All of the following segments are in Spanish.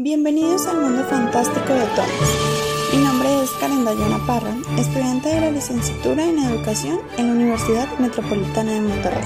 Bienvenidos al mundo fantástico de Thomas. Mi nombre es Karen Dayana Parra, estudiante de la licenciatura en Educación en la Universidad Metropolitana de Monterrey.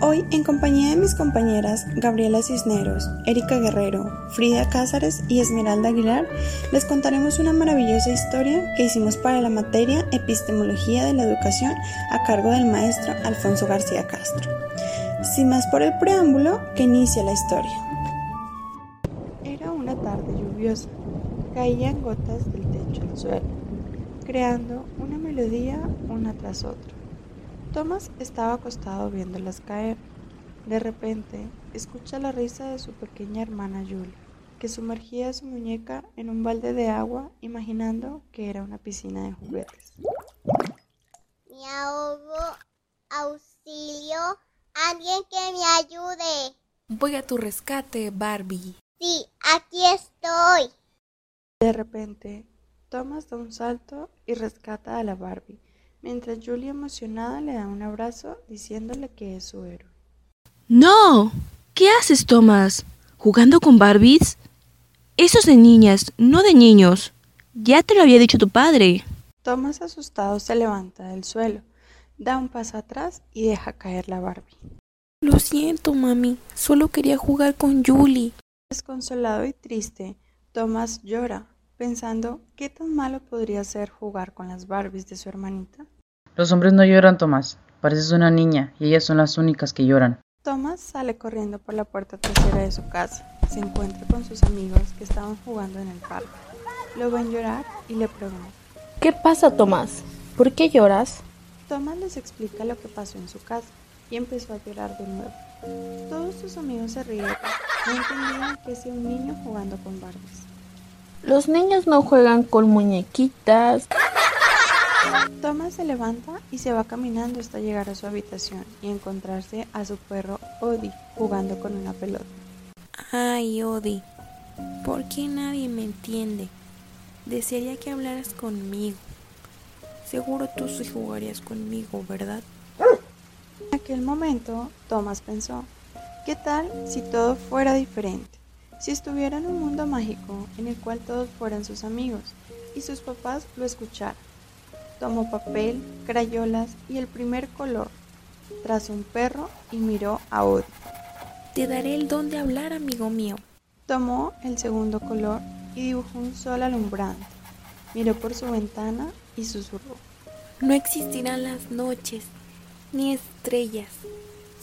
Hoy, en compañía de mis compañeras Gabriela Cisneros, Erika Guerrero, Frida Cázares y Esmeralda Aguilar, les contaremos una maravillosa historia que hicimos para la materia Epistemología de la Educación a cargo del maestro Alfonso García Castro. Sin más por el preámbulo, que inicia la historia. Lluviosa. Caían gotas del techo al suelo, creando una melodía una tras otra. Thomas estaba acostado viéndolas caer. De repente, escucha la risa de su pequeña hermana Julie, que sumergía su muñeca en un balde de agua imaginando que era una piscina de juguetes. Me ahogo, auxilio, alguien que me ayude. Voy a tu rescate, Barbie. Sí, aquí estoy. De repente, Thomas da un salto y rescata a la Barbie, mientras Julie emocionada le da un abrazo diciéndole que es su héroe. ¡No! ¿Qué haces, Thomas? ¿Jugando con Barbies? Eso es de niñas, no de niños. Ya te lo había dicho tu padre. Thomas asustado se levanta del suelo, da un paso atrás y deja caer la Barbie. Lo siento, mami. Solo quería jugar con Julie. Desconsolado y triste, Thomas llora, pensando qué tan malo podría ser jugar con las Barbies de su hermanita. Los hombres no lloran, Tomás. Pareces una niña y ellas son las únicas que lloran. Thomas sale corriendo por la puerta trasera de su casa. Se encuentra con sus amigos que estaban jugando en el parque. Lo ven llorar y le preguntan. ¿Qué pasa, Tomás? ¿Por qué lloras? Thomas les explica lo que pasó en su casa y empezó a llorar de nuevo. Todos sus amigos se rieron. No entendían que hacía un niño jugando con Barbies. Los niños no juegan con muñequitas. Thomas se levanta y se va caminando hasta llegar a su habitación y encontrarse a su perro Odie jugando con una pelota. Ay, Odi. ¿Por qué nadie me entiende? Desearía que hablaras conmigo. Seguro tú sí jugarías conmigo, ¿verdad? En aquel momento, Thomas pensó, ¿qué tal si todo fuera diferente? Si estuviera en un mundo mágico en el cual todos fueran sus amigos y sus papás lo escucharan. Tomó papel, crayolas y el primer color, trazó un perro y miró a Odie. Te daré el don de hablar, amigo mío. Tomó el segundo color y dibujó un sol alumbrante. Miró por su ventana y susurró. No existirán las noches, ni estrellas,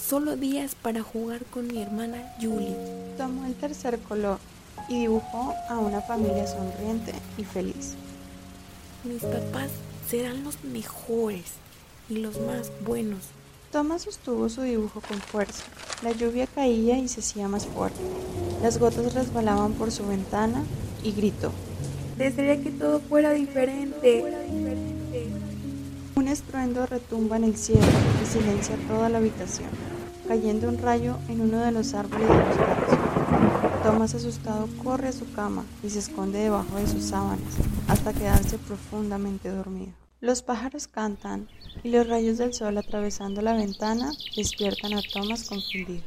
solo días para jugar con mi hermana Julie. Tomó el tercer color y dibujó a una familia sonriente y feliz. Mis papás serán los mejores y los más buenos. Thomas sostuvo su dibujo con fuerza. La lluvia caía y se hacía más fuerte. Las gotas resbalaban por su ventana y gritó. Desearía que todo fuera diferente. Un estruendo retumba en el cielo y silencia toda la habitación, cayendo un rayo en uno de los árboles de los gatos. Thomas asustado corre a su cama y se esconde debajo de sus sábanas hasta quedarse profundamente dormido. Los pájaros cantan y los rayos del sol atravesando la ventana despiertan a Thomas confundido.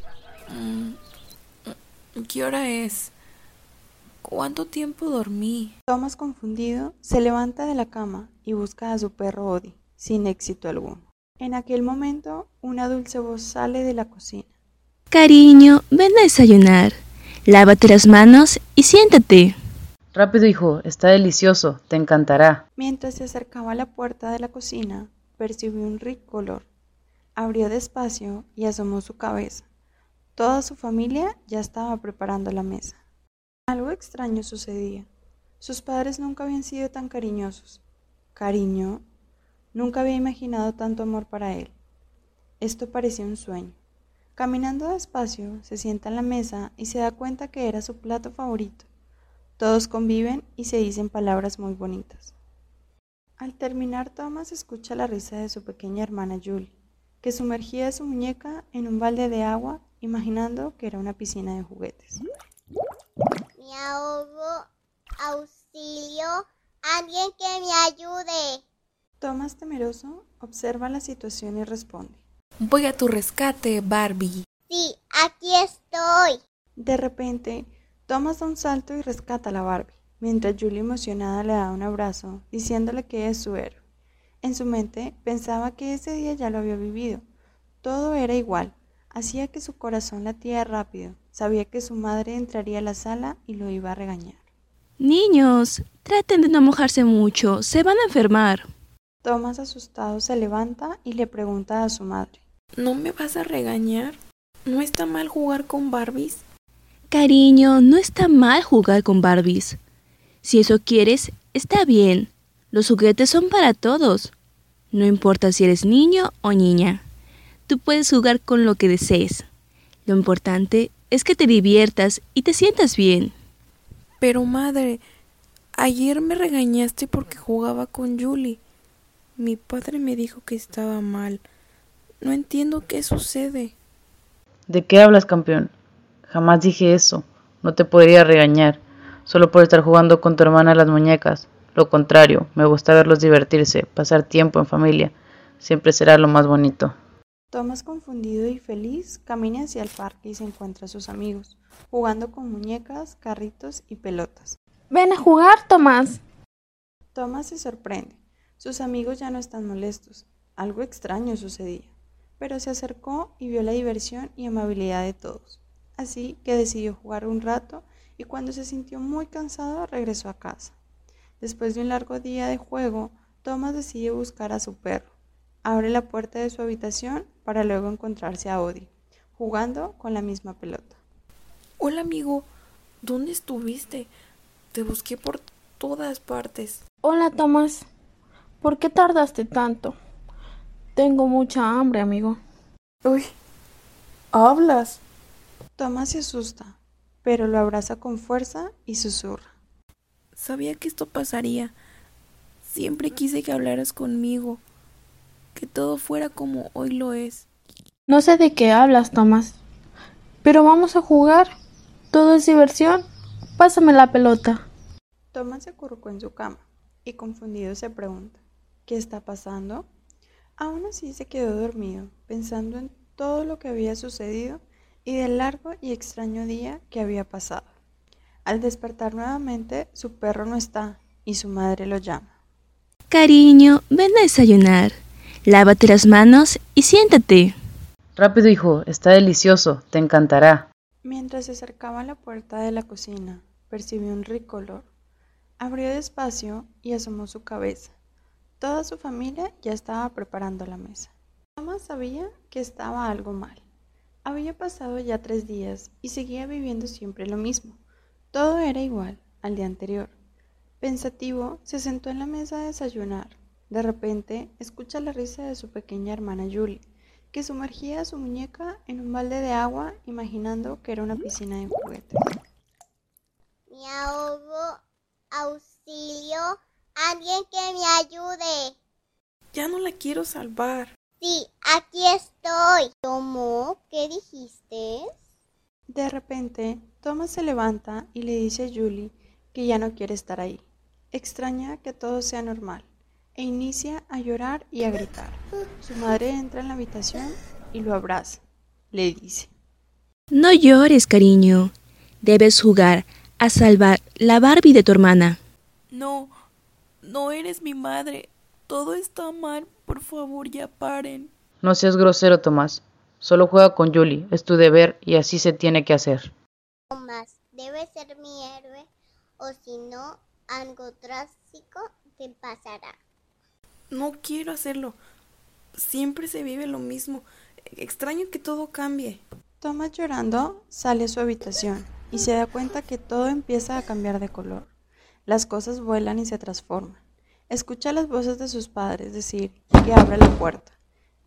Mm, ¿Qué hora es? ¿Cuánto tiempo dormí? Thomas confundido se levanta de la cama y busca a su perro Odie, sin éxito alguno. En aquel momento, una dulce voz sale de la cocina. Cariño, ven a desayunar. Lávate las manos y siéntate. Rápido, hijo, está delicioso, te encantará. Mientras se acercaba a la puerta de la cocina, percibió un rico olor. Abrió despacio y asomó su cabeza. Toda su familia ya estaba preparando la mesa. Algo extraño sucedía. Sus padres nunca habían sido tan cariñosos. Cariño, nunca había imaginado tanto amor para él. Esto parecía un sueño. Caminando despacio, se sienta en la mesa y se da cuenta que era su plato favorito. Todos conviven y se dicen palabras muy bonitas. Al terminar, Thomas escucha la risa de su pequeña hermana Julie, que sumergía su muñeca en un balde de agua, imaginando que era una piscina de juguetes. Me ahogo, auxilio, alguien que me ayude. Thomas, temeroso, observa la situación y responde. Voy a tu rescate, Barbie. Sí, aquí estoy. De repente, Thomas da un salto y rescata a la Barbie, mientras Julie emocionada le da un abrazo, diciéndole que es su héroe. En su mente pensaba que ese día ya lo había vivido. Todo era igual, hacía que su corazón latía rápido. Sabía que su madre entraría a la sala y lo iba a regañar. Niños, traten de no mojarse mucho, se van a enfermar. Thomas asustado se levanta y le pregunta a su madre. ¿No me vas a regañar? ¿No está mal jugar con Barbies? Cariño, no está mal jugar con Barbies. Si eso quieres, está bien. Los juguetes son para todos. No importa si eres niño o niña. Tú puedes jugar con lo que desees. Lo importante es que te diviertas y te sientas bien. Pero madre, ayer me regañaste porque jugaba con Julie. Mi padre me dijo que estaba mal. No entiendo qué sucede. ¿De qué hablas, campeón? Jamás dije eso. No te podría regañar, solo por estar jugando con tu hermana a las muñecas. Lo contrario, me gusta verlos divertirse, pasar tiempo en familia. Siempre será lo más bonito. Tomás, confundido y feliz, camina hacia el parque y se encuentra a sus amigos, jugando con muñecas, carritos y pelotas. Ven a jugar, Tomás. Tomás se sorprende. Sus amigos ya no están molestos. Algo extraño sucedía. Pero se acercó y vio la diversión y amabilidad de todos. Así que decidió jugar un rato y cuando se sintió muy cansado regresó a casa. Después de un largo día de juego, Thomas decide buscar a su perro. Abre la puerta de su habitación para luego encontrarse a Odie, jugando con la misma pelota. Hola amigo, ¿dónde estuviste? Te busqué por todas partes. Hola, Tomás. ¿Por qué tardaste tanto? Tengo mucha hambre, amigo. Uy, hablas. Thomas se asusta, pero lo abraza con fuerza y susurra. Sabía que esto pasaría. Siempre quise que hablaras conmigo, que todo fuera como hoy lo es. No sé de qué hablas, Tomás. Pero vamos a jugar. Todo es diversión. Pásame la pelota. Thomas se acurrucó en su cama y confundido se pregunta, ¿qué está pasando? Aún así se quedó dormido, pensando en todo lo que había sucedido y del largo y extraño día que había pasado. Al despertar nuevamente, su perro no está y su madre lo llama. Cariño, ven a desayunar. Lávate las manos y siéntate. Rápido, hijo, está delicioso, te encantará. Mientras se acercaba a la puerta de la cocina, percibió un rico olor. Abrió despacio y asomó su cabeza. Toda su familia ya estaba preparando la mesa. Thomas sabía que estaba algo mal. Había pasado ya tres días y seguía viviendo siempre lo mismo. Todo era igual al día anterior. Pensativo, se sentó en la mesa a desayunar. De repente, escucha la risa de su pequeña hermana Julie, que sumergía a su muñeca en un balde de agua imaginando que era una piscina de juguetes. Me ahogo, auxilio, alguien que me ayude. Ya no la quiero salvar. Sí, aquí estoy. ¿Cómo? ¿Qué dijiste? De repente, Thomas se levanta y le dice a Julie que ya no quiere estar ahí. Extraña que todo sea normal e inicia a llorar y a gritar. Su madre entra en la habitación y lo abraza. Le dice, No llores, cariño. Debes jugar a salvar la Barbie de tu hermana. No, no eres mi madre. Todo está mal. Por favor, ya paren. No seas grosero, Tomás. Solo juega con Julie, es tu deber y así se tiene que hacer. Tomás, debe ser mi héroe o si no, algo drástico te pasará. No quiero hacerlo. Siempre se vive lo mismo. Extraño que todo cambie. Thomas llorando sale a su habitación y se da cuenta que todo empieza a cambiar de color. Las cosas vuelan y se transforman. Escucha las voces de sus padres decir que abra la puerta,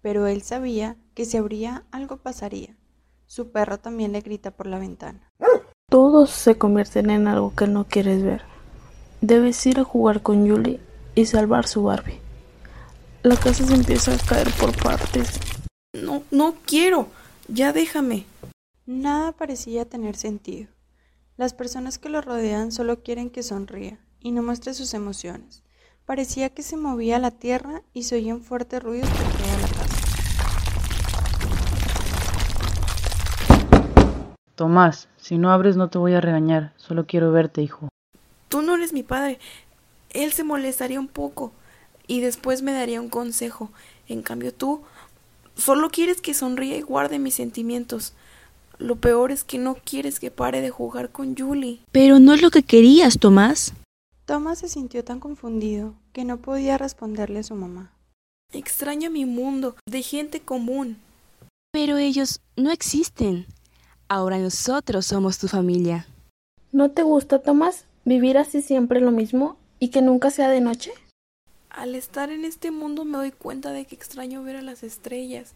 pero él sabía que si abría algo pasaría. Su perro también le grita por la ventana. Todos se convierten en algo que no quieres ver. Debes ir a jugar con Julie y salvar su Barbie. La casa se empieza a caer por partes. No, no quiero. Ya déjame. Nada parecía tener sentido. Las personas que lo rodean solo quieren que sonría y no muestre sus emociones. Parecía que se movía la tierra y se oían fuertes ruidos por toda la casa. Tomás, si no abres no te voy a regañar, solo quiero verte, hijo. Tú no eres mi padre. Él se molestaría un poco y después me daría un consejo. En cambio tú solo quieres que sonríe y guarde mis sentimientos. Lo peor es que no quieres que pare de jugar con Julie. Pero no es lo que querías, Tomás. Tomás se sintió tan confundido que no podía responderle a su mamá. Extraño mi mundo de gente común. Pero ellos no existen. Ahora nosotros somos tu familia. ¿No te gusta, Tomás, vivir así siempre lo mismo y que nunca sea de noche? Al estar en este mundo me doy cuenta de que extraño ver a las estrellas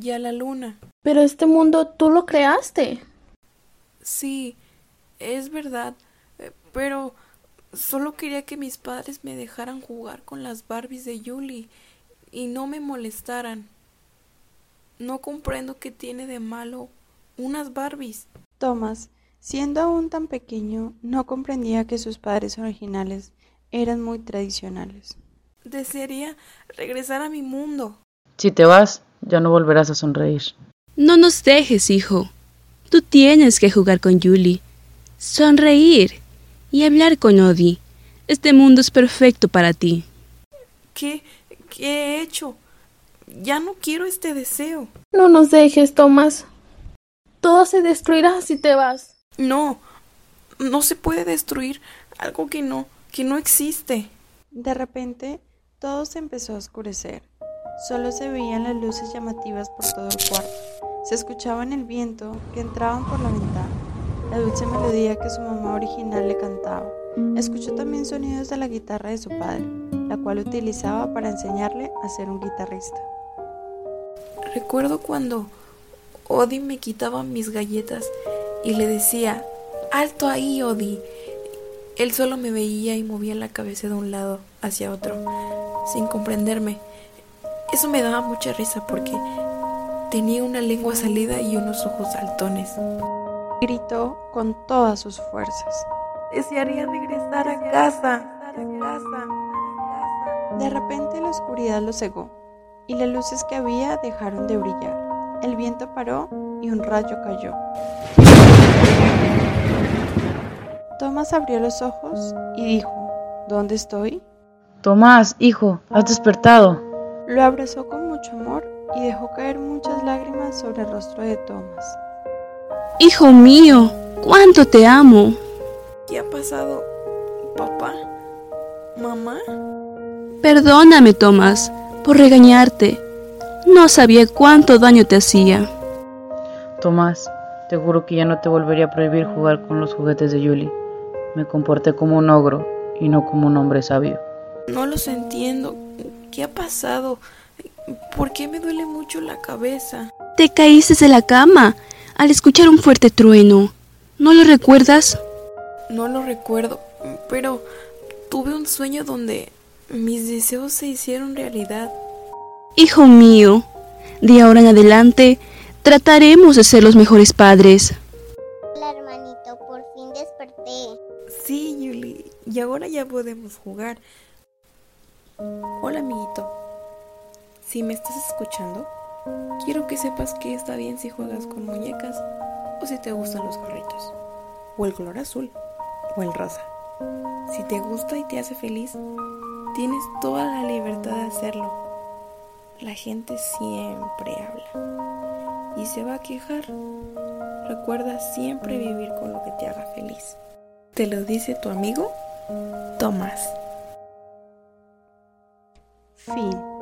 y a la luna. Pero este mundo tú lo creaste. Sí, es verdad, eh, pero solo quería que mis padres me dejaran jugar con las Barbies de Julie y no me molestaran. No comprendo qué tiene de malo unas Barbies. Thomas, siendo aún tan pequeño, no comprendía que sus padres originales eran muy tradicionales. Desearía regresar a mi mundo. Si te vas, ya no volverás a sonreír. No nos dejes, hijo. Tú tienes que jugar con Julie, sonreír y hablar con Odie. Este mundo es perfecto para ti. ¿Qué, qué he hecho? Ya no quiero este deseo. No nos dejes, Tomás. Todo se destruirá si te vas. No, no se puede destruir algo que no, que no existe. De repente, todo se empezó a oscurecer. Solo se veían las luces llamativas por todo el cuarto. Se escuchaban el viento que entraban por la ventana, la dulce melodía que su mamá original le cantaba. Escuchó también sonidos de la guitarra de su padre, la cual utilizaba para enseñarle a ser un guitarrista. Recuerdo cuando Odi me quitaba mis galletas y le decía, alto ahí, Odi. Él solo me veía y movía la cabeza de un lado hacia otro, sin comprenderme. Eso me daba mucha risa porque tenía una lengua salida y unos ojos saltones. Gritó con todas sus fuerzas. Desearía regresar a casa, a casa. De repente la oscuridad lo cegó y las luces que había dejaron de brillar. El viento paró y un rayo cayó. Tomás abrió los ojos y dijo, ¿Dónde estoy? Tomás, hijo, has despertado. Lo abrazó con mucho amor y dejó caer muchas lágrimas sobre el rostro de Tomás. Hijo mío, cuánto te amo. ¿Qué ha pasado, papá? ¿Mamá? Perdóname, Tomás, por regañarte. No sabía cuánto daño te hacía. Tomás, te juro que ya no te volvería a prohibir jugar con los juguetes de Julie. Me comporté como un ogro y no como un hombre sabio. No los entiendo. ¿Qué ha pasado? ¿Por qué me duele mucho la cabeza? Te caíste de la cama al escuchar un fuerte trueno. ¿No lo recuerdas? No lo recuerdo, pero tuve un sueño donde mis deseos se hicieron realidad. Hijo mío, de ahora en adelante trataremos de ser los mejores padres. Hola hermanito, por fin desperté. Sí, Julie, y ahora ya podemos jugar. Hola, amiguito. Si me estás escuchando, quiero que sepas que está bien si juegas con muñecas o si te gustan los gorritos, o el color azul, o el rosa. Si te gusta y te hace feliz, tienes toda la libertad de hacerlo. La gente siempre habla y se va a quejar. Recuerda siempre vivir con lo que te haga feliz. Te lo dice tu amigo Tomás. 芬。